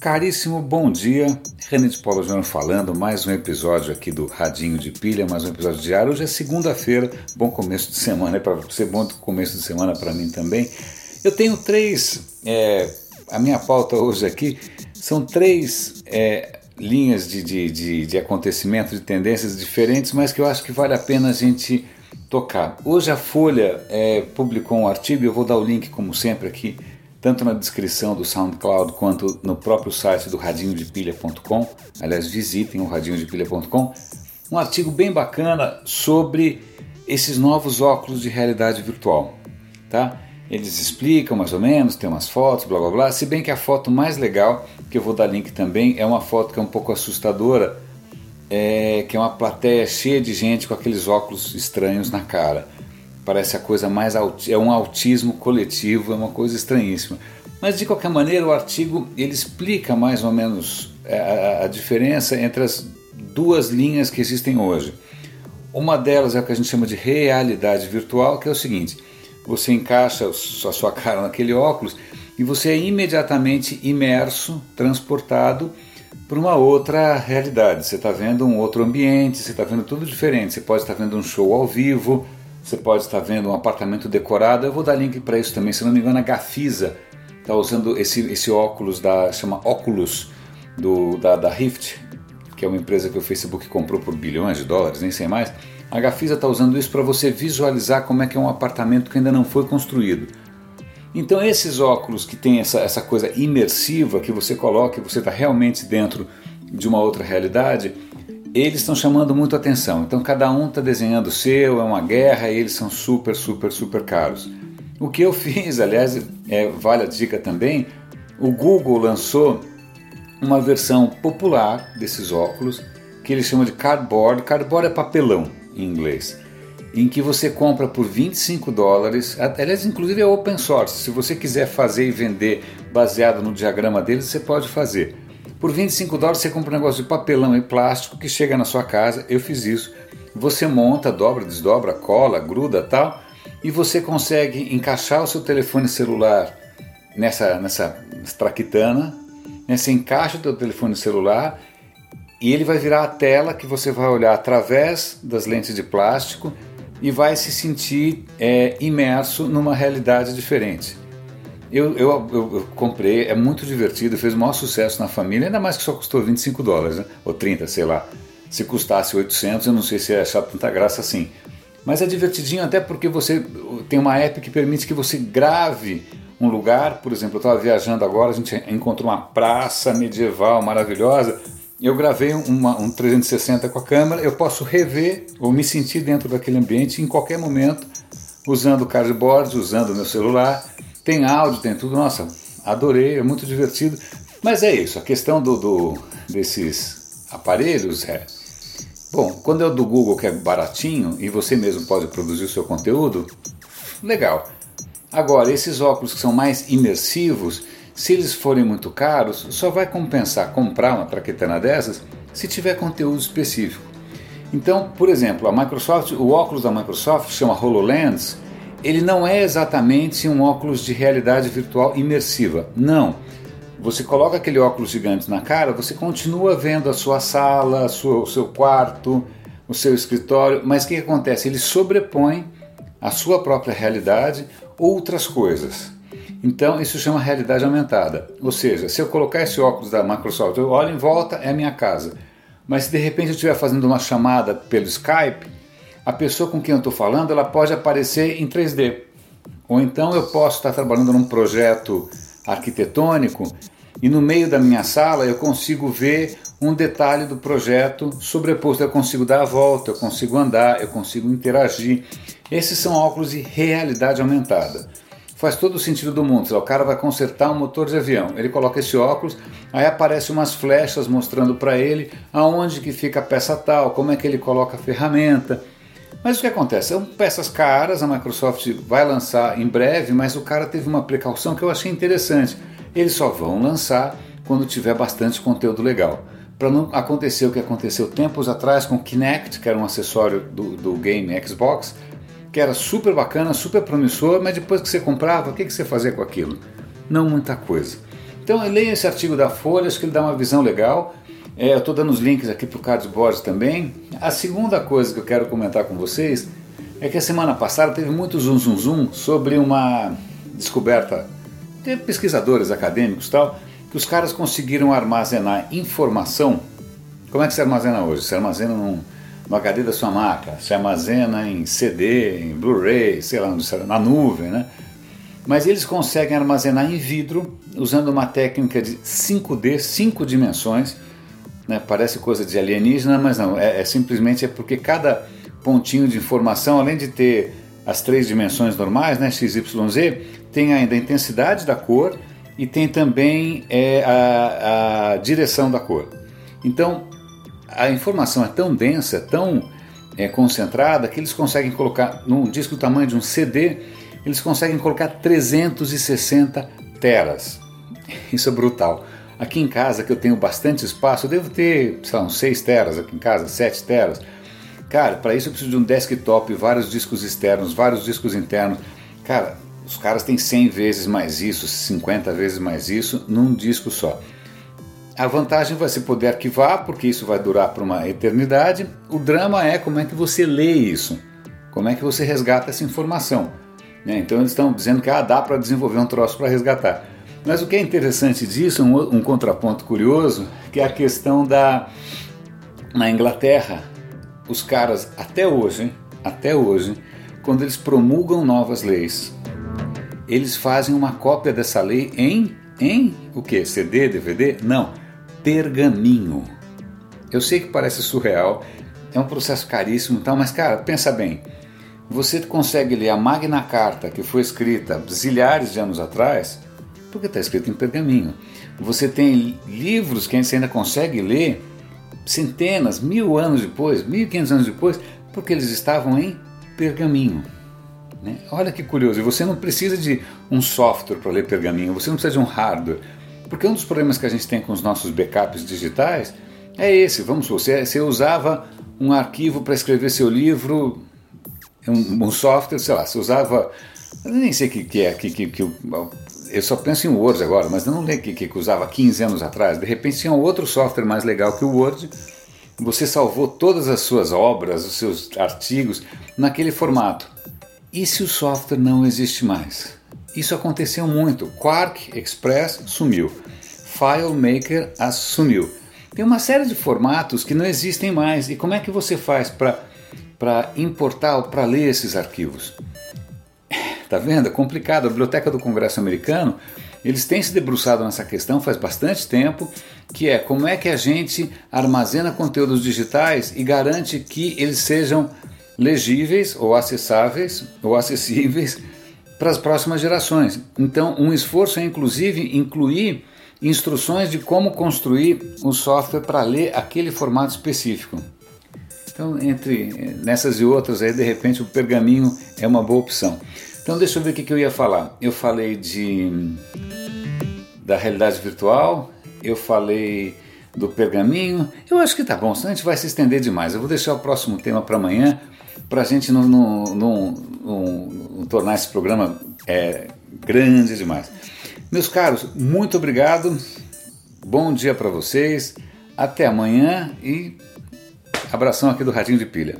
Caríssimo, bom dia. René de Paulo Júnior falando, mais um episódio aqui do Radinho de Pilha, mais um episódio diário. Hoje é segunda-feira, bom começo de semana, é para você, bom começo de semana para mim também. Eu tenho três, é, a minha pauta hoje aqui são três é, linhas de, de, de, de acontecimento, de tendências diferentes, mas que eu acho que vale a pena a gente tocar. Hoje a Folha é, publicou um artigo, eu vou dar o link, como sempre, aqui tanto na descrição do SoundCloud quanto no próprio site do radinhodepilha.com. Aliás, visitem o radinhodepilha.com. Um artigo bem bacana sobre esses novos óculos de realidade virtual, tá? Eles explicam mais ou menos, tem umas fotos, blá blá blá. Se bem que a foto mais legal, que eu vou dar link também, é uma foto que é um pouco assustadora, é, que é uma plateia cheia de gente com aqueles óculos estranhos na cara parece a coisa mais é um autismo coletivo, é uma coisa estranhíssima. Mas de qualquer maneira o artigo ele explica mais ou menos é, a, a diferença entre as duas linhas que existem hoje. Uma delas é o que a gente chama de realidade virtual, que é o seguinte: você encaixa a sua cara naquele óculos e você é imediatamente imerso, transportado para uma outra realidade. Você está vendo um outro ambiente, você está vendo tudo diferente. Você pode estar vendo um show ao vivo, você pode estar vendo um apartamento decorado. Eu vou dar link para isso também. Se não me engano, a Gafisa está usando esse, esse óculos da chama Oculus do, da, da Rift, que é uma empresa que o Facebook comprou por bilhões de dólares, nem sei mais. A Gafisa está usando isso para você visualizar como é que é um apartamento que ainda não foi construído. Então esses óculos que tem essa, essa coisa imersiva que você coloca você está realmente dentro de uma outra realidade, eles estão chamando muito atenção. Então cada um está desenhando o seu, é uma guerra e eles são super, super, super caros. O que eu fiz, aliás, é, vale a dica também, o Google lançou uma versão popular desses óculos que eles chamam de cardboard. Cardboard é papelão em inglês, em que você compra por 25 dólares. Aliás, inclusive é open source. Se você quiser fazer e vender baseado no diagrama deles, você pode fazer. Por 25 dólares você compra um negócio de papelão e plástico que chega na sua casa. Eu fiz isso. Você monta, dobra, desdobra, cola, gruda tal, e você consegue encaixar o seu telefone celular nessa, nessa traquitana, né? você encaixa o seu telefone celular e ele vai virar a tela que você vai olhar através das lentes de plástico e vai se sentir é, imerso numa realidade diferente. Eu, eu, eu, comprei, é muito divertido, fez o maior sucesso na família, ainda mais que só custou 25 dólares, né? ou 30, sei lá. Se custasse 800, eu não sei se ia achar tanta graça assim. Mas é divertidinho até porque você tem uma app que permite que você grave um lugar. Por exemplo, eu estava viajando agora, a gente encontrou uma praça medieval maravilhosa. Eu gravei uma, um 360 com a câmera, eu posso rever ou me sentir dentro daquele ambiente em qualquer momento, usando o cardboard, usando o meu celular tem áudio, tem tudo. Nossa, adorei, é muito divertido. Mas é isso, a questão do, do desses aparelhos é. Bom, quando é o do Google que é baratinho e você mesmo pode produzir o seu conteúdo, legal. Agora, esses óculos que são mais imersivos, se eles forem muito caros, só vai compensar comprar uma traquetana dessas se tiver conteúdo específico. Então, por exemplo, a Microsoft, o óculos da Microsoft chama HoloLens, ele não é exatamente um óculos de realidade virtual imersiva. Não. Você coloca aquele óculos gigante na cara, você continua vendo a sua sala, a sua, o seu quarto, o seu escritório, mas o que acontece? Ele sobrepõe a sua própria realidade outras coisas. Então isso chama realidade aumentada. Ou seja, se eu colocar esse óculos da Microsoft, eu olho em volta, é a minha casa. Mas se de repente eu estiver fazendo uma chamada pelo Skype, a pessoa com quem eu estou falando ela pode aparecer em 3D. Ou então eu posso estar trabalhando num projeto arquitetônico e no meio da minha sala eu consigo ver um detalhe do projeto sobreposto. Eu consigo dar a volta, eu consigo andar, eu consigo interagir. Esses são óculos de realidade aumentada. Faz todo o sentido do mundo. O cara vai consertar um motor de avião, ele coloca esse óculos, aí aparecem umas flechas mostrando para ele aonde que fica a peça tal, como é que ele coloca a ferramenta. Mas o que acontece? São peças caras, a Microsoft vai lançar em breve, mas o cara teve uma precaução que eu achei interessante. Eles só vão lançar quando tiver bastante conteúdo legal. Para não acontecer o que aconteceu tempos atrás com o Kinect, que era um acessório do, do game Xbox, que era super bacana, super promissor, mas depois que você comprava, o que, que você fazia com aquilo? Não muita coisa. Então leia esse artigo da Folha, acho que ele dá uma visão legal. É, eu estou dando os links aqui para o cardboard também. A segunda coisa que eu quero comentar com vocês é que a semana passada teve muito zum zum zum sobre uma descoberta de pesquisadores acadêmicos tal, que os caras conseguiram armazenar informação. Como é que se armazena hoje? Se armazena num, no HD da sua máquina, se armazena em CD, em Blu-ray, sei lá, na nuvem, né? Mas eles conseguem armazenar em vidro usando uma técnica de 5D, 5 dimensões. Né? Parece coisa de alienígena, mas não, é, é simplesmente é porque cada pontinho de informação, além de ter as três dimensões normais, né, x, y, z, tem ainda a intensidade da cor e tem também é, a, a direção da cor. Então, a informação é tão densa, tão é, concentrada, que eles conseguem colocar num disco do tamanho de um CD, eles conseguem colocar 360 teras. Isso é brutal. Aqui em casa, que eu tenho bastante espaço, eu devo ter, uns 6 teras aqui em casa, 7 teras. Cara, para isso eu preciso de um desktop, vários discos externos, vários discos internos. Cara, os caras têm 100 vezes mais isso, 50 vezes mais isso num disco só. A vantagem vai ser poder arquivar, porque isso vai durar por uma eternidade. O drama é como é que você lê isso, como é que você resgata essa informação. Né? Então eles estão dizendo que ah, dá para desenvolver um troço para resgatar. Mas o que é interessante disso, um, um contraponto curioso, que é a questão da. Na Inglaterra, os caras, até hoje, até hoje, quando eles promulgam novas leis, eles fazem uma cópia dessa lei em, em o que? CD, DVD? Não, pergaminho. Eu sei que parece surreal, é um processo caríssimo e tal, mas cara, pensa bem. Você consegue ler a Magna Carta, que foi escrita zilhares de anos atrás, porque está escrito em pergaminho. Você tem livros que você ainda consegue ler centenas, mil anos depois, mil e quinhentos anos depois, porque eles estavam em pergaminho. Né? Olha que curioso, você não precisa de um software para ler pergaminho, você não precisa de um hardware, porque um dos problemas que a gente tem com os nossos backups digitais é esse, vamos você, você usava um arquivo para escrever seu livro um, um software, sei lá, você usava. Nem sei o que, que é, que, que, que eu só penso em Word agora, mas eu não lembro que, que usava 15 anos atrás. De repente tinha um outro software mais legal que o Word. Você salvou todas as suas obras, os seus artigos naquele formato. E se o software não existe mais? Isso aconteceu muito. Quark Express sumiu. FileMaker assumiu. Tem uma série de formatos que não existem mais. E como é que você faz para para importar ou para ler esses arquivos. Tá vendo? É complicado. A Biblioteca do Congresso Americano, eles têm se debruçado nessa questão faz bastante tempo, que é como é que a gente armazena conteúdos digitais e garante que eles sejam legíveis ou acessáveis ou acessíveis para as próximas gerações. Então, um esforço é inclusive incluir instruções de como construir um software para ler aquele formato específico. Então, entre nessas e outras, aí de repente o pergaminho é uma boa opção. Então, deixa eu ver o que, que eu ia falar. Eu falei de da realidade virtual, eu falei do pergaminho. Eu acho que tá bom, senão a gente vai se estender demais. Eu vou deixar o próximo tema para amanhã, para a gente não, não, não, não, tornar esse programa é, grande demais. Meus caros, muito obrigado. Bom dia para vocês. Até amanhã e Abração aqui do Radinho de Pilha.